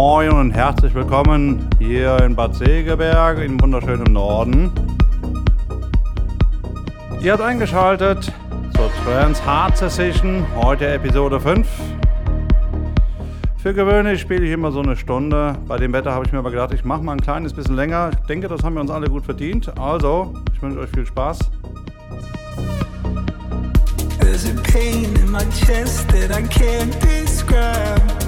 Moin und herzlich willkommen hier in Bad Segeberg im wunderschönen Norden. Ihr habt eingeschaltet zur Trans Hard Session, heute Episode 5. Für gewöhnlich spiele ich immer so eine Stunde. Bei dem Wetter habe ich mir aber gedacht, ich mache mal ein kleines bisschen länger. Ich denke, das haben wir uns alle gut verdient. Also, ich wünsche euch viel Spaß. There's a pain in my chest that I can't describe.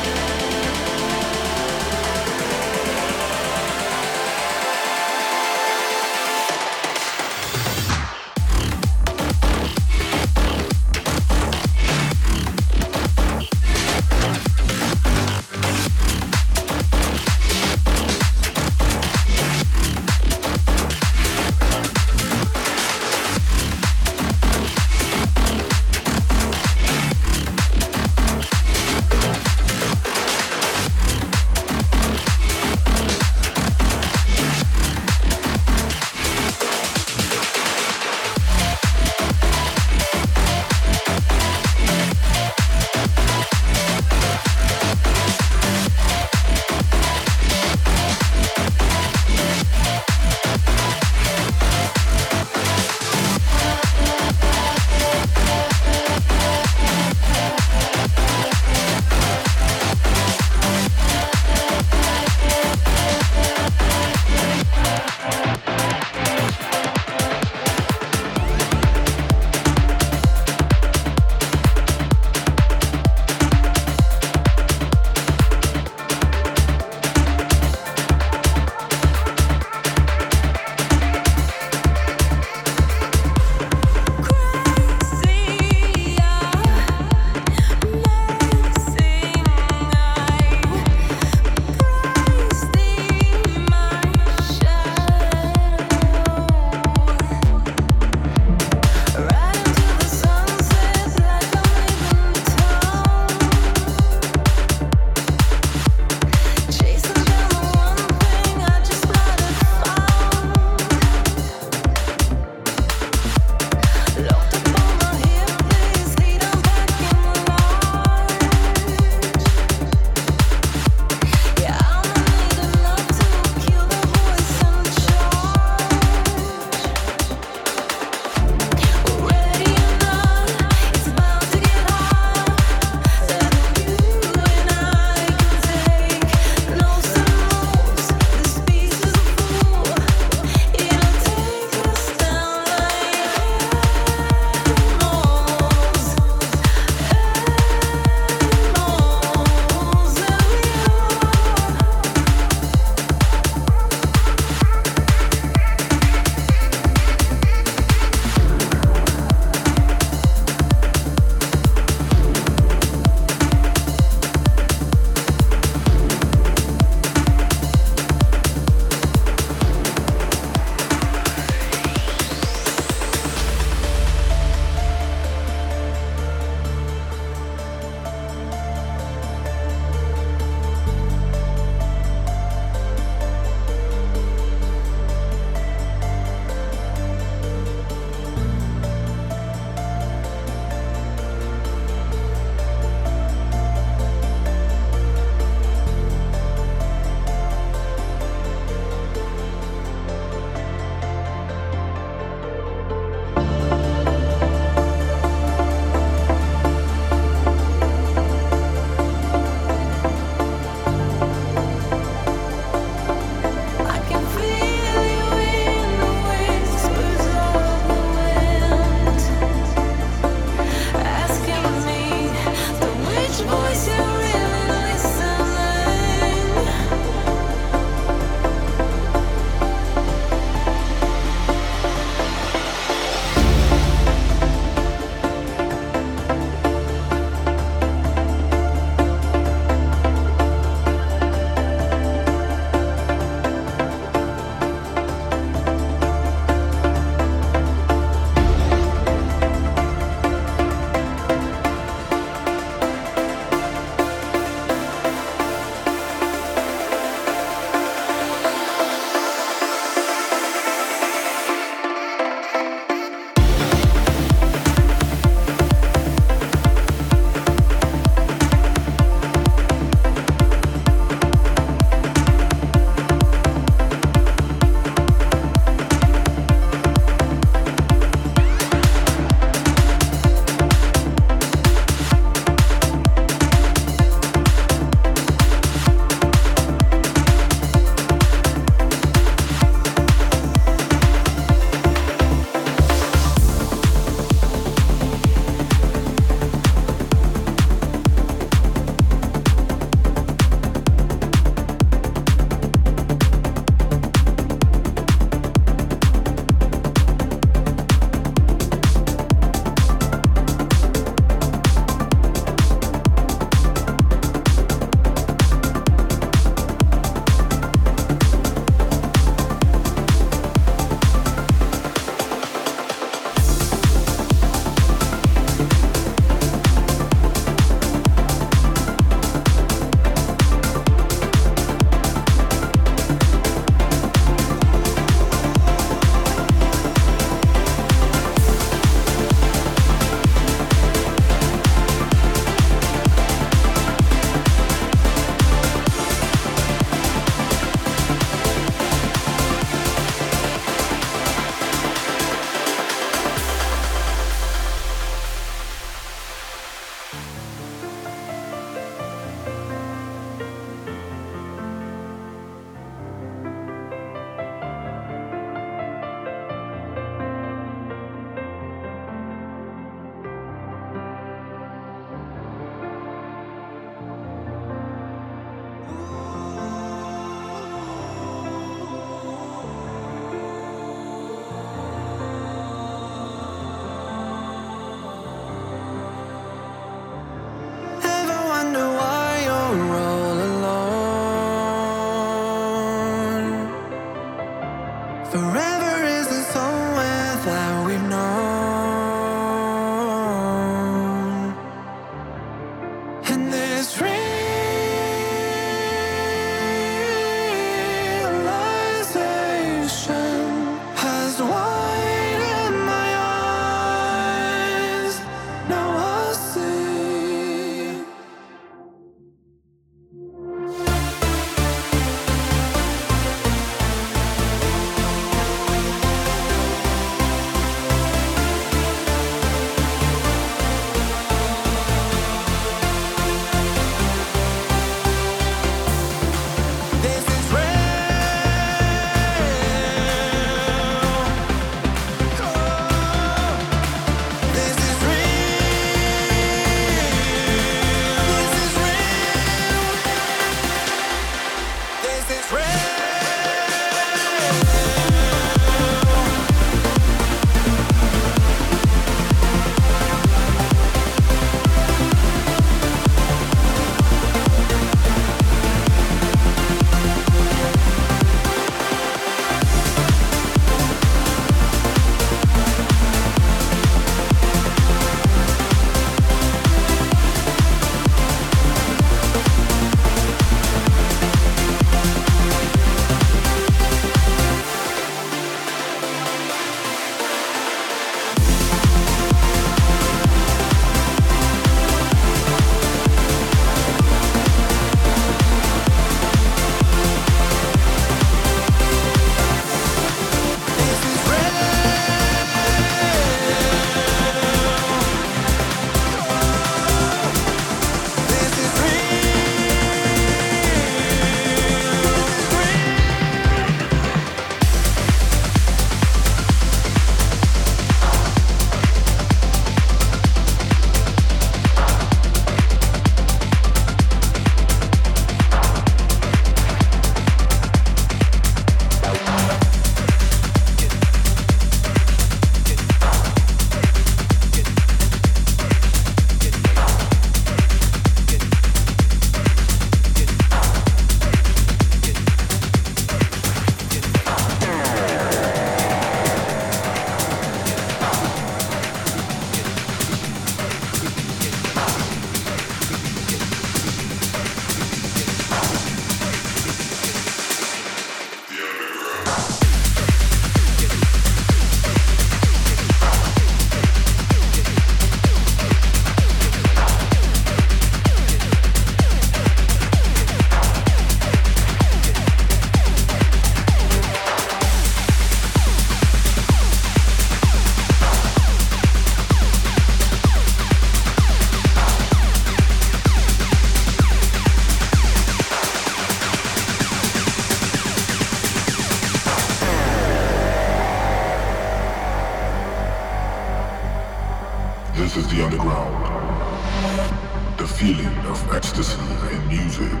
ground. The feeling of ecstasy in music.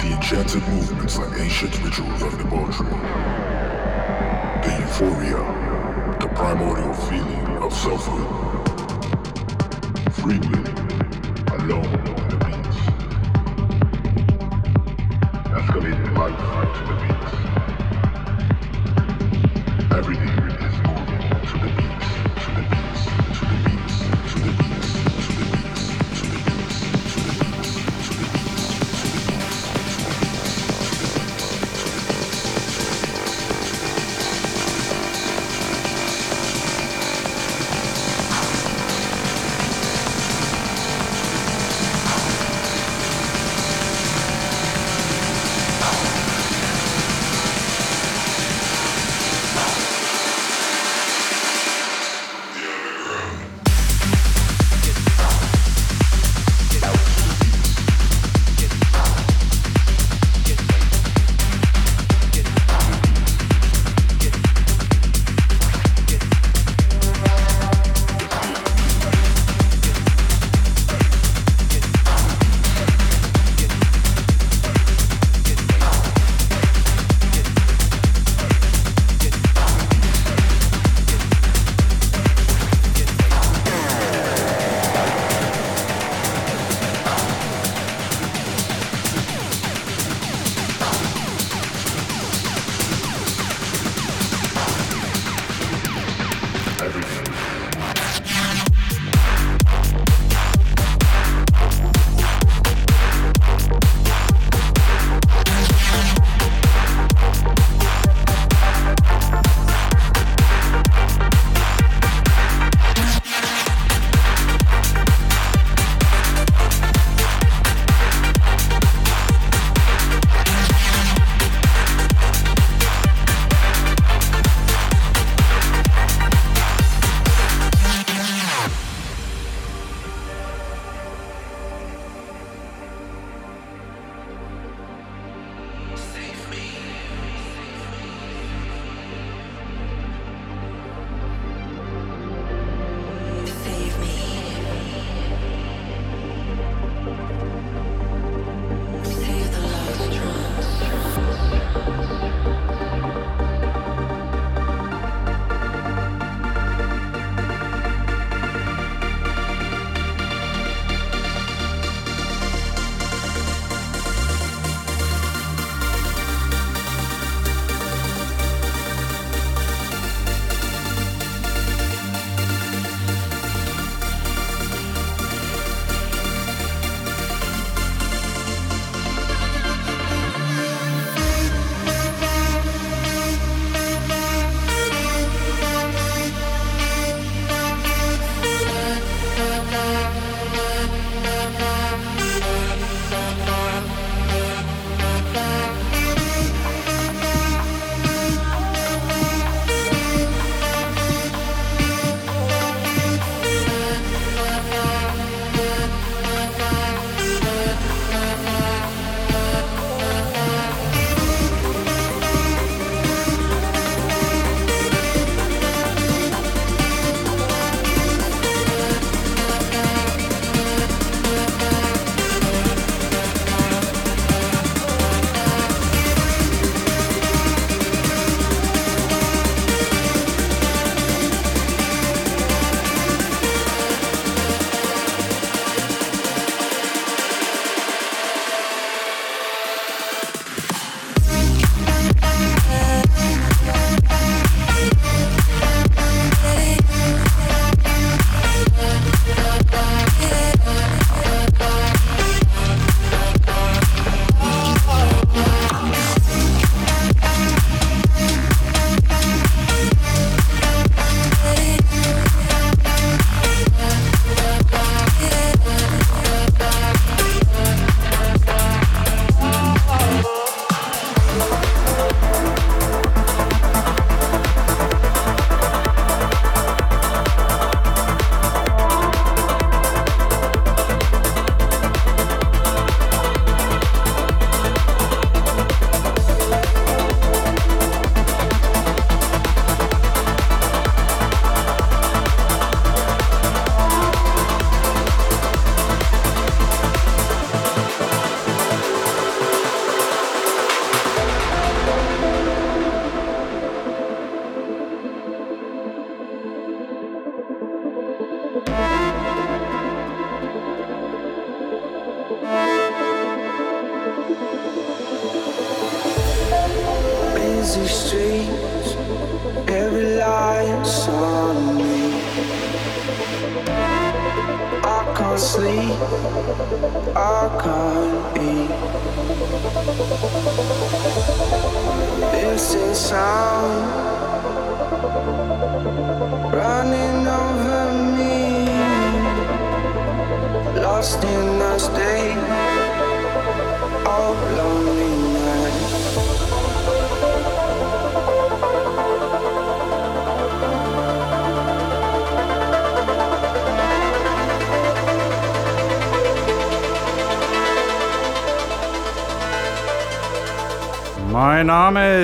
The enchanted movements and ancient rituals of debauchery. The euphoria. The primordial feeling of selfhood. Free will. Alone on the beach. Escalating life to the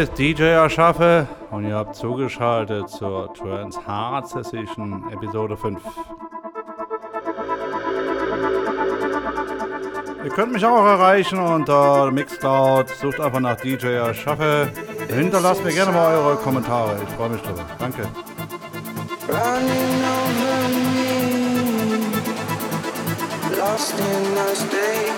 ist DJ Aschaffe und ihr habt zugeschaltet zur Trans Hard Session Episode 5. Ihr könnt mich auch erreichen unter Mixcloud, sucht einfach nach DJ Aschaffe. Hinterlasst mir gerne mal eure Kommentare, ich freue mich drüber. Danke. running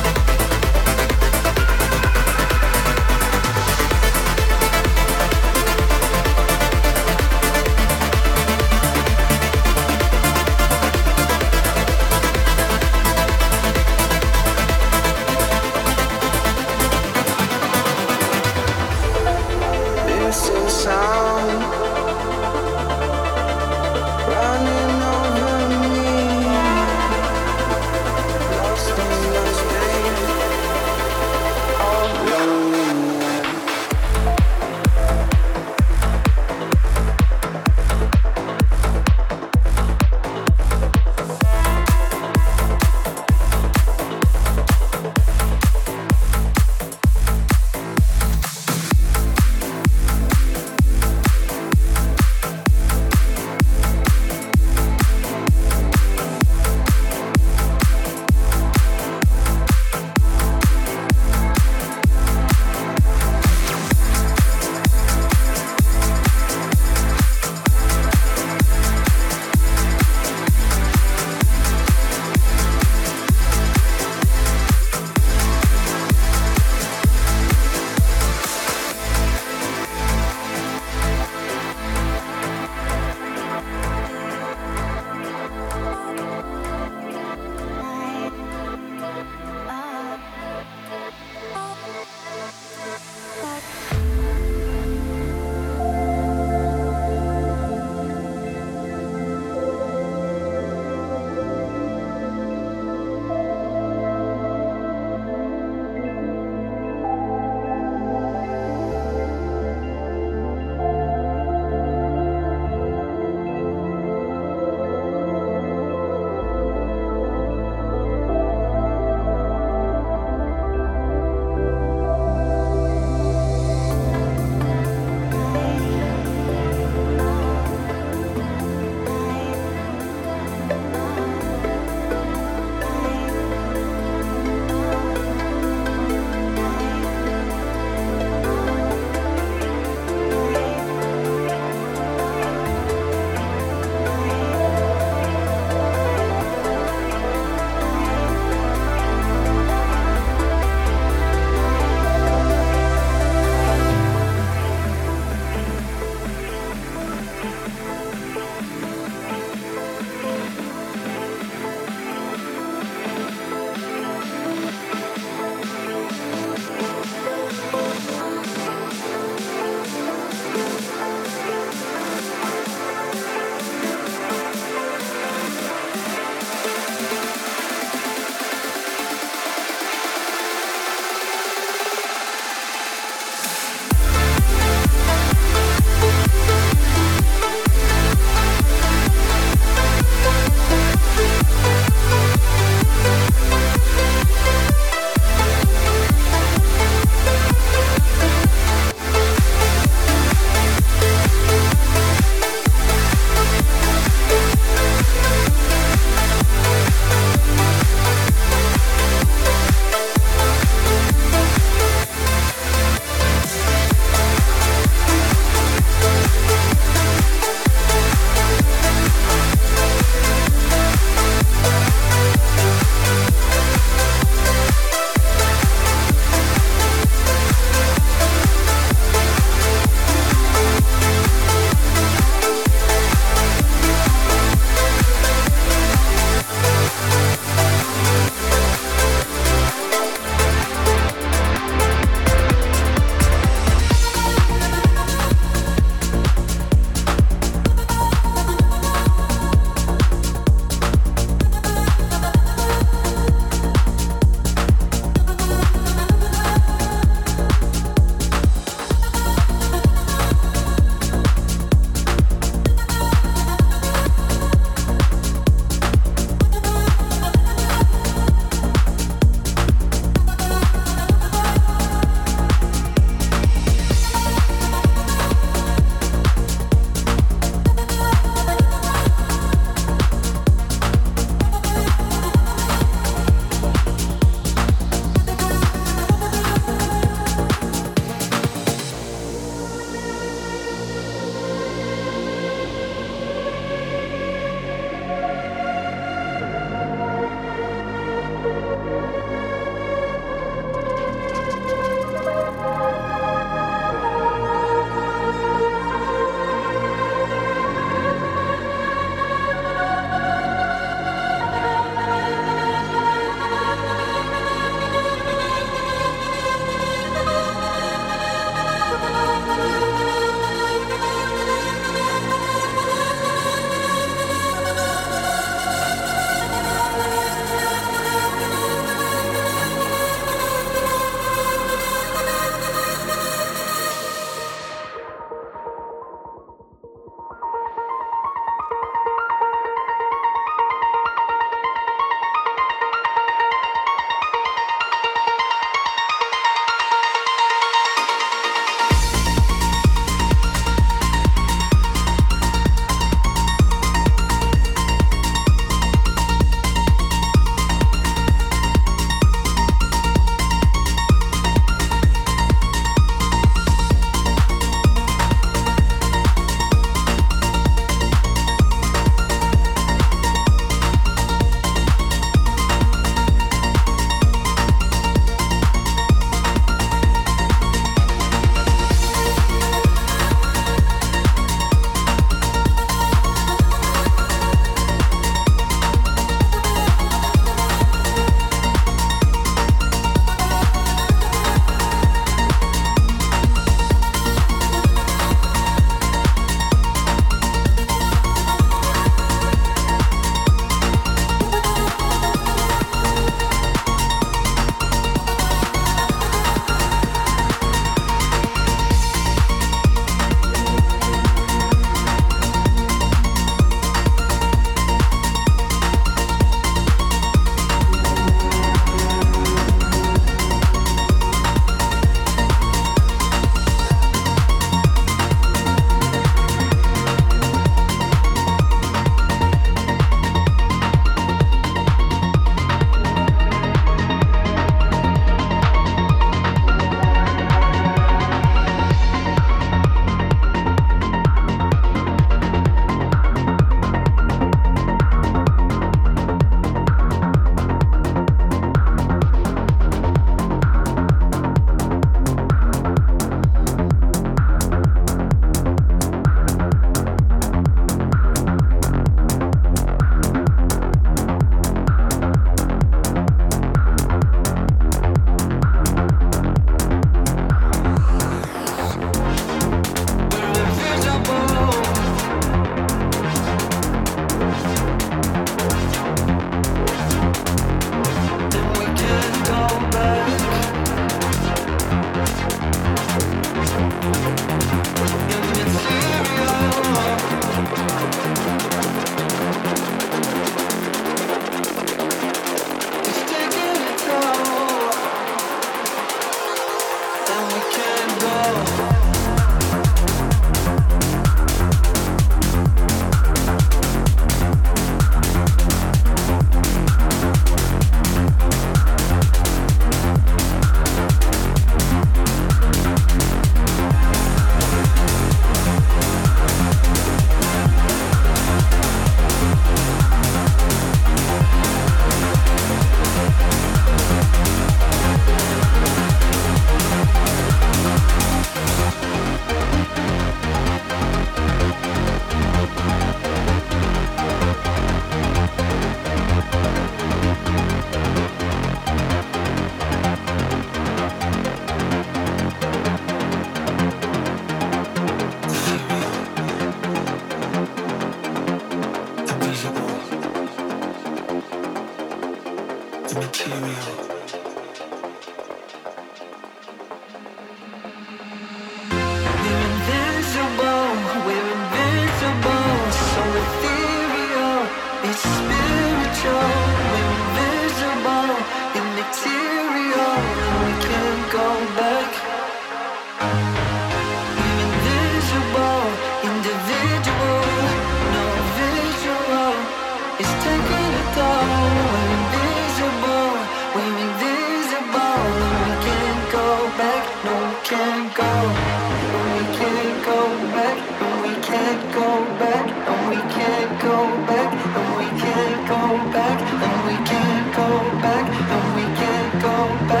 we can't go back,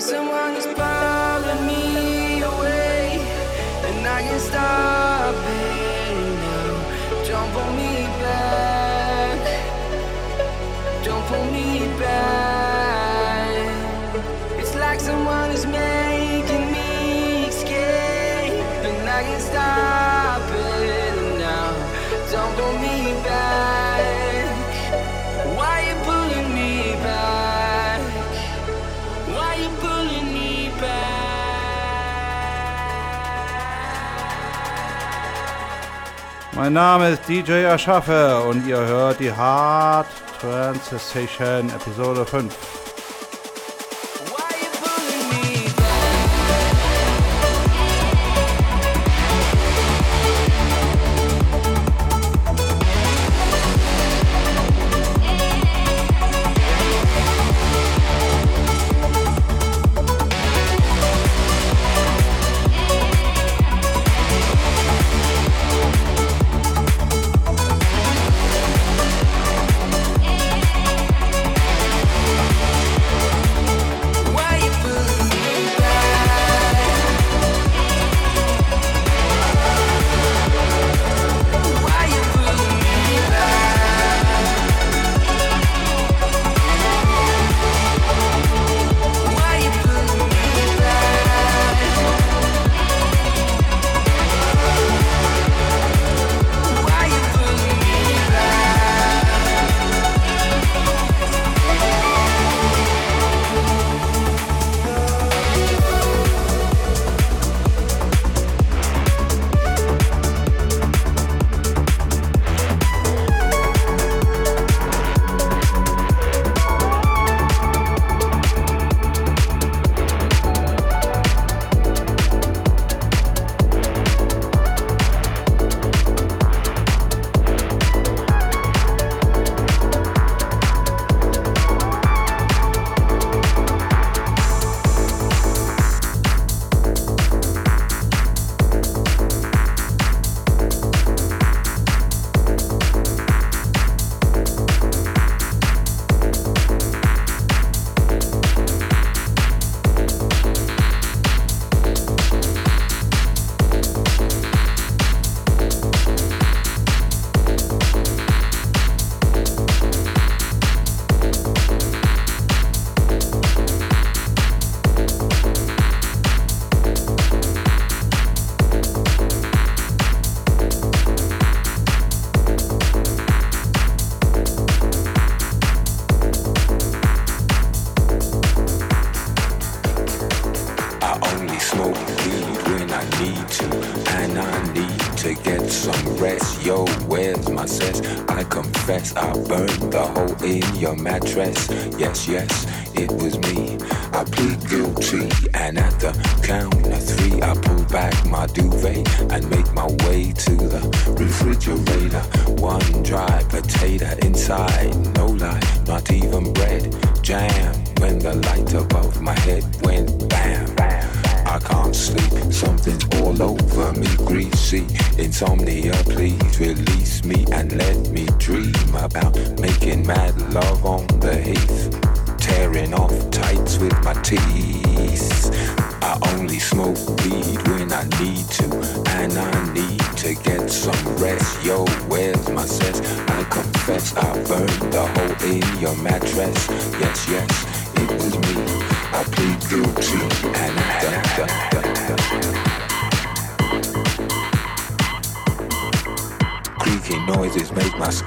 Someone Mein Name ist DJ Aschaffe und ihr hört die Hard Trance Session Episode 5.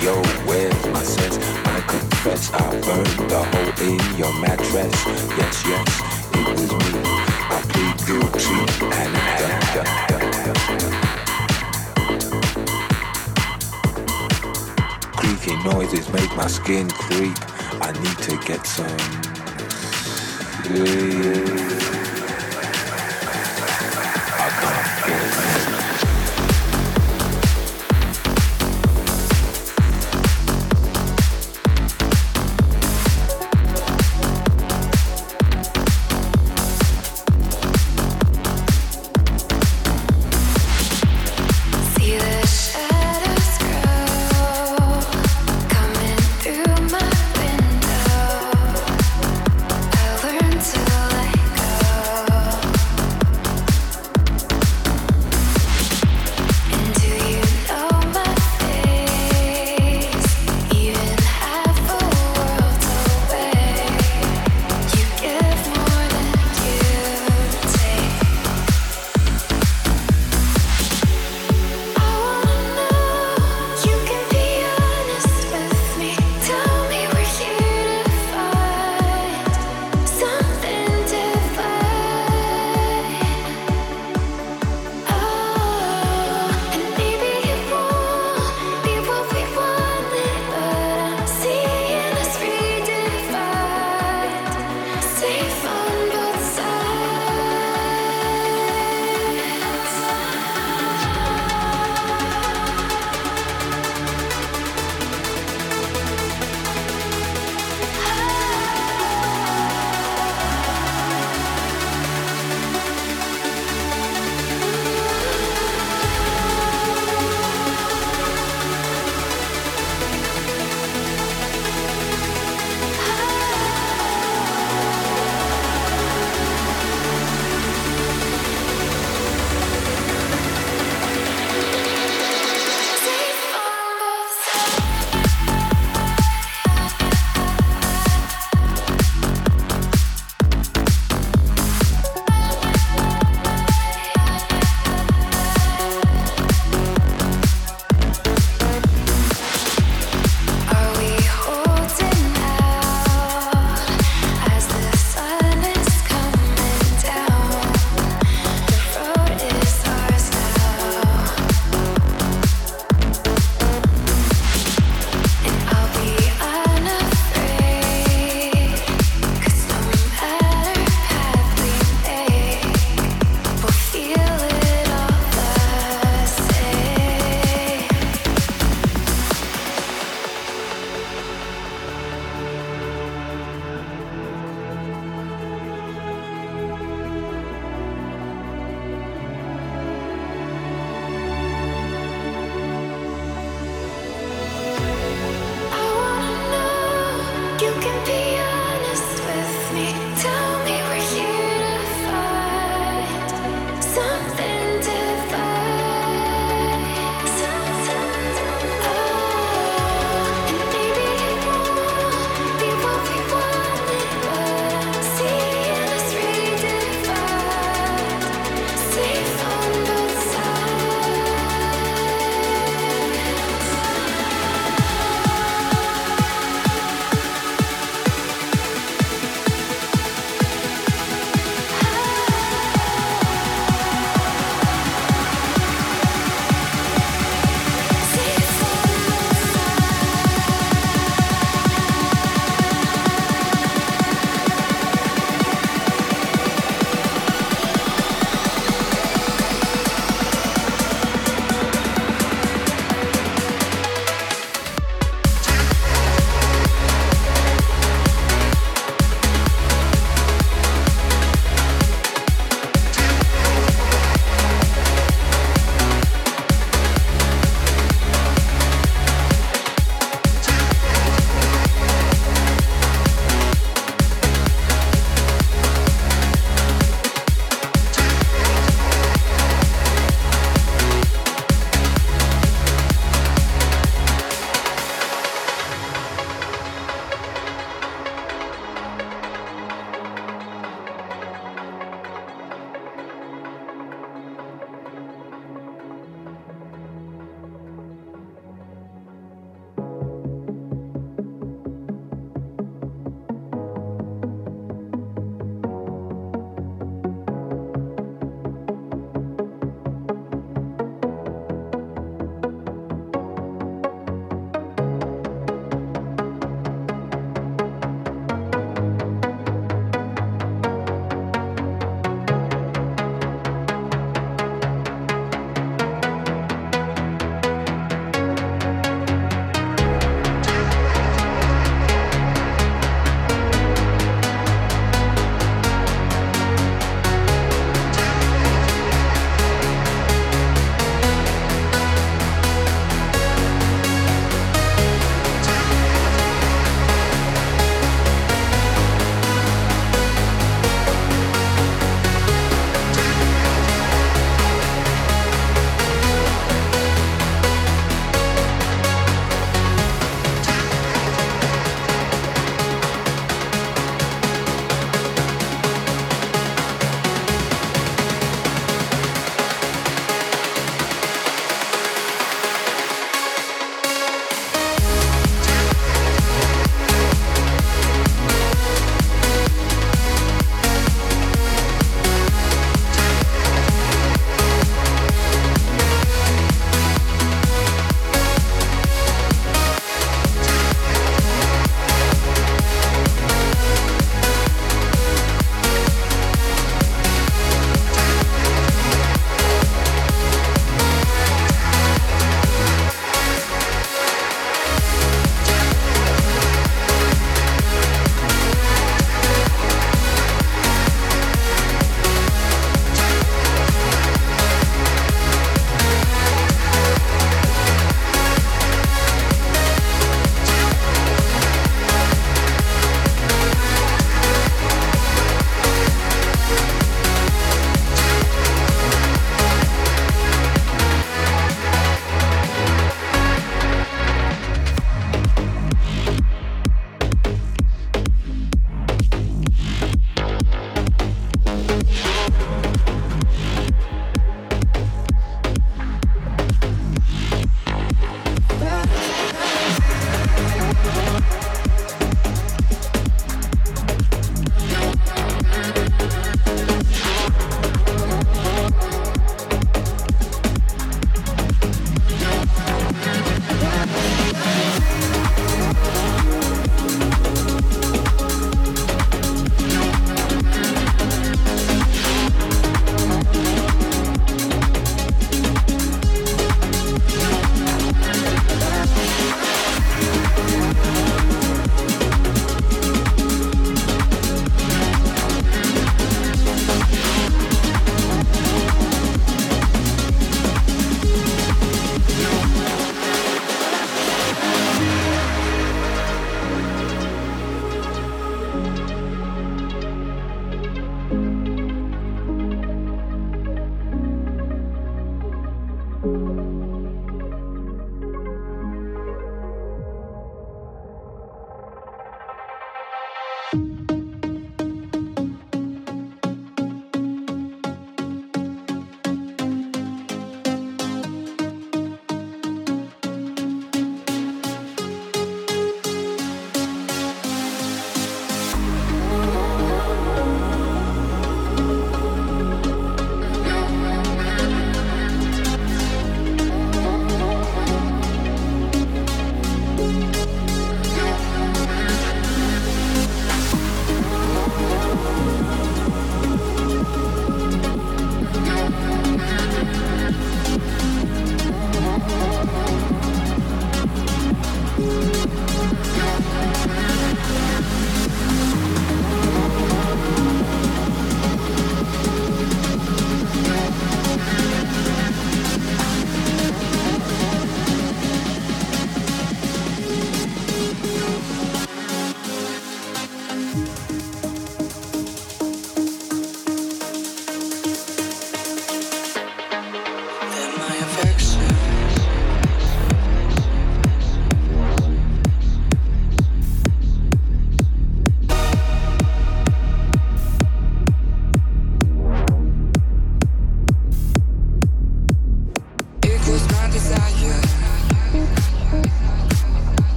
Yo, where's my sense? I confess I burned the hole in your mattress. Yes, yes, it was me. I plead guilty, and da. Creaky noises make my skin creep. I need to get some. I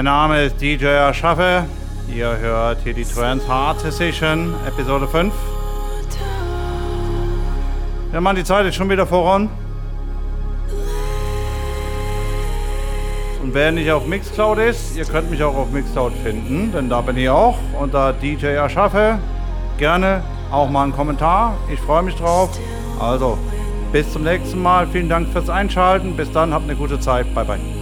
Mein Name ist DJ Erschaffe. Ihr hört hier die Trans Hard Session, Episode 5. Ja, Mann, die Zeit ist schon wieder voran. Und wer nicht auf Mixcloud ist, ihr könnt mich auch auf Mixcloud finden, denn da bin ich auch unter DJ Erschaffe. Gerne auch mal einen Kommentar. Ich freue mich drauf. Also, bis zum nächsten Mal. Vielen Dank fürs Einschalten. Bis dann, habt eine gute Zeit. Bye, bye.